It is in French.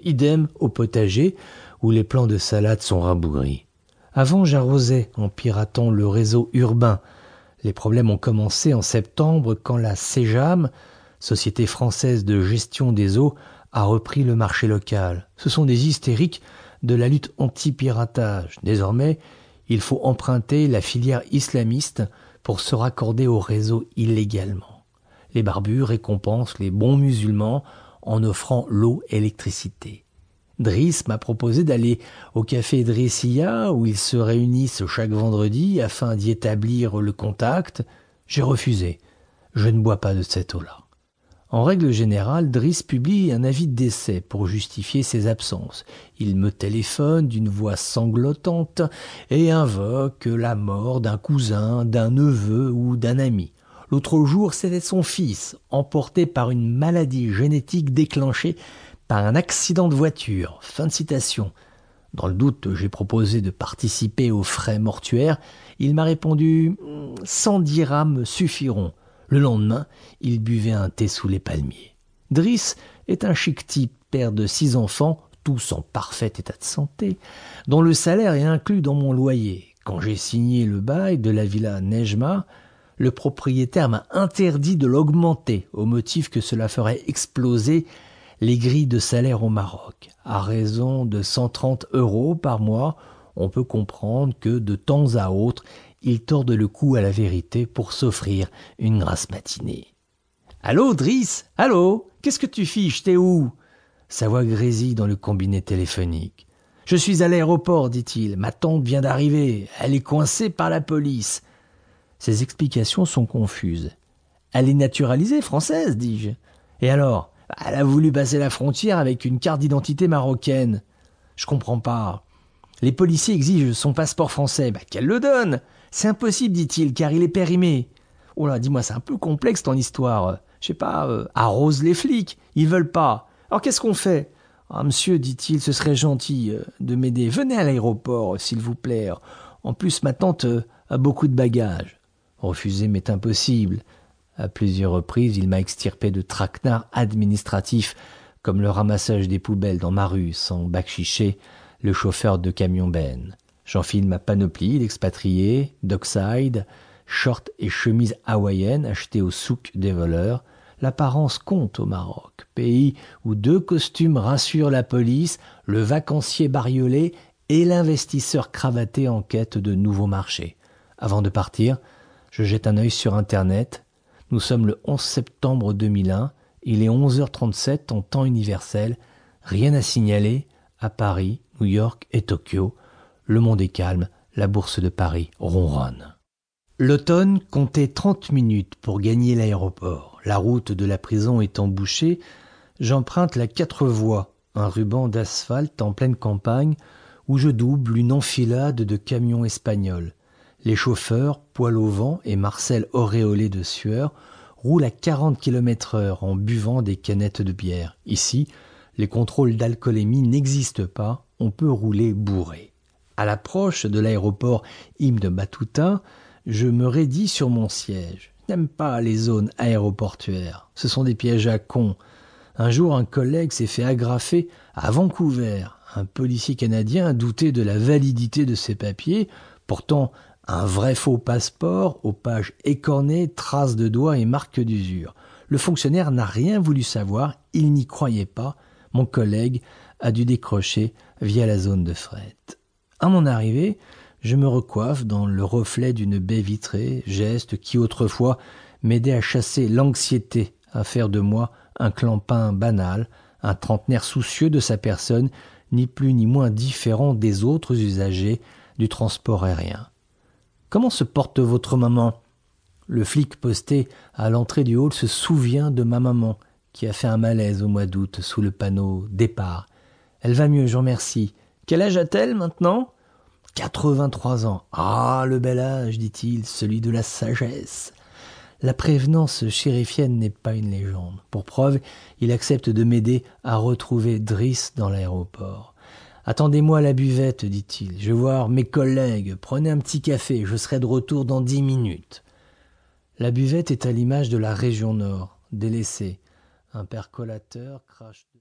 Idem au potager, où les plants de salade sont rabougris. Avant, j'arrosais en piratant le réseau urbain. Les problèmes ont commencé en septembre quand la CEJAM, Société française de gestion des eaux, a repris le marché local. Ce sont des hystériques de la lutte anti-piratage. Désormais, il faut emprunter la filière islamiste pour se raccorder au réseau illégalement. Les barbus récompensent les bons musulmans en offrant l'eau et l'électricité. Driss m'a proposé d'aller au café Drissia où ils se réunissent chaque vendredi afin d'y établir le contact. J'ai refusé. Je ne bois pas de cette eau-là. En règle générale, Driss publie un avis de décès pour justifier ses absences. Il me téléphone d'une voix sanglotante et invoque la mort d'un cousin, d'un neveu ou d'un ami. L'autre jour, c'était son fils, emporté par une maladie génétique déclenchée par un accident de voiture. Fin de citation. Dans le doute, j'ai proposé de participer aux frais mortuaires. Il m'a répondu 100 dirhams suffiront. Le lendemain, il buvait un thé sous les palmiers. Driss est un chic type, père de six enfants, tous en parfait état de santé, dont le salaire est inclus dans mon loyer. Quand j'ai signé le bail de la villa Nejma, le propriétaire m'a interdit de l'augmenter au motif que cela ferait exploser les grilles de salaire au Maroc. À raison de 130 euros par mois, on peut comprendre que de temps à autre, il tordent le cou à la vérité pour s'offrir une grasse matinée. Allô, Driss? Allô? Qu'est-ce que tu fiches? T'es où? Sa voix grésille dans le combiné téléphonique. Je suis à l'aéroport, dit-il. Ma tante vient d'arriver. Elle est coincée par la police. Ses explications sont confuses. Elle est naturalisée française, dis-je. Et alors Elle a voulu passer la frontière avec une carte d'identité marocaine. Je comprends pas. Les policiers exigent son passeport français. Bah, qu'elle le donne c'est impossible, dit-il, car il est périmé. Oh là, dis-moi, c'est un peu complexe ton histoire. Je sais pas, euh, arrose les flics, ils veulent pas. Alors qu'est-ce qu'on fait? Ah, monsieur, dit-il, ce serait gentil euh, de m'aider. Venez à l'aéroport, s'il vous plaît. En plus, ma tante euh, a beaucoup de bagages. Refuser m'est impossible. À plusieurs reprises, il m'a extirpé de traquenards administratifs, comme le ramassage des poubelles dans ma rue, sans chiché, le chauffeur de camion Ben. J'enfile ma panoplie d'expatriés, dockside, short et chemise hawaïenne achetées au souk des voleurs. L'apparence compte au Maroc, pays où deux costumes rassurent la police, le vacancier bariolé et l'investisseur cravaté en quête de nouveaux marchés. Avant de partir, je jette un œil sur Internet. Nous sommes le 11 septembre 2001. Il est 11h37 en temps universel. Rien à signaler à Paris, New York et Tokyo le monde est calme, la bourse de Paris ronronne. L'automne comptait trente minutes pour gagner l'aéroport. La route de la prison étant bouchée, j'emprunte la quatre voies, un ruban d'asphalte en pleine campagne, où je double une enfilade de camions espagnols. Les chauffeurs, poil au vent et Marcel auréolé de sueur, roulent à quarante kilomètres heure en buvant des canettes de bière. Ici, les contrôles d'alcoolémie n'existent pas, on peut rouler bourré. À l'approche de l'aéroport Ibn Battuta, je me raidis sur mon siège. N'aime pas les zones aéroportuaires. Ce sont des pièges à cons. Un jour, un collègue s'est fait agrafer à Vancouver. Un policier canadien a douté de la validité de ses papiers. Pourtant, un vrai faux passeport, aux pages écornées, traces de doigts et marques d'usure. Le fonctionnaire n'a rien voulu savoir, il n'y croyait pas. Mon collègue a dû décrocher via la zone de fret. À mon arrivée, je me recoiffe dans le reflet d'une baie vitrée, geste qui autrefois m'aidait à chasser l'anxiété, à faire de moi un clampin banal, un trentenaire soucieux de sa personne, ni plus ni moins différent des autres usagers du transport aérien. Comment se porte votre maman? Le flic posté à l'entrée du hall se souvient de ma maman, qui a fait un malaise au mois d'août sous le panneau départ. Elle va mieux, je remercie. Quel âge a-t-elle maintenant? 83 ans. Ah, le bel âge, dit-il, celui de la sagesse. La prévenance chérifienne n'est pas une légende. Pour preuve, il accepte de m'aider à retrouver Driss dans l'aéroport. Attendez-moi à la buvette, dit-il. Je vais voir mes collègues. Prenez un petit café, je serai de retour dans dix minutes. La buvette est à l'image de la région nord, délaissée. Un percolateur crache.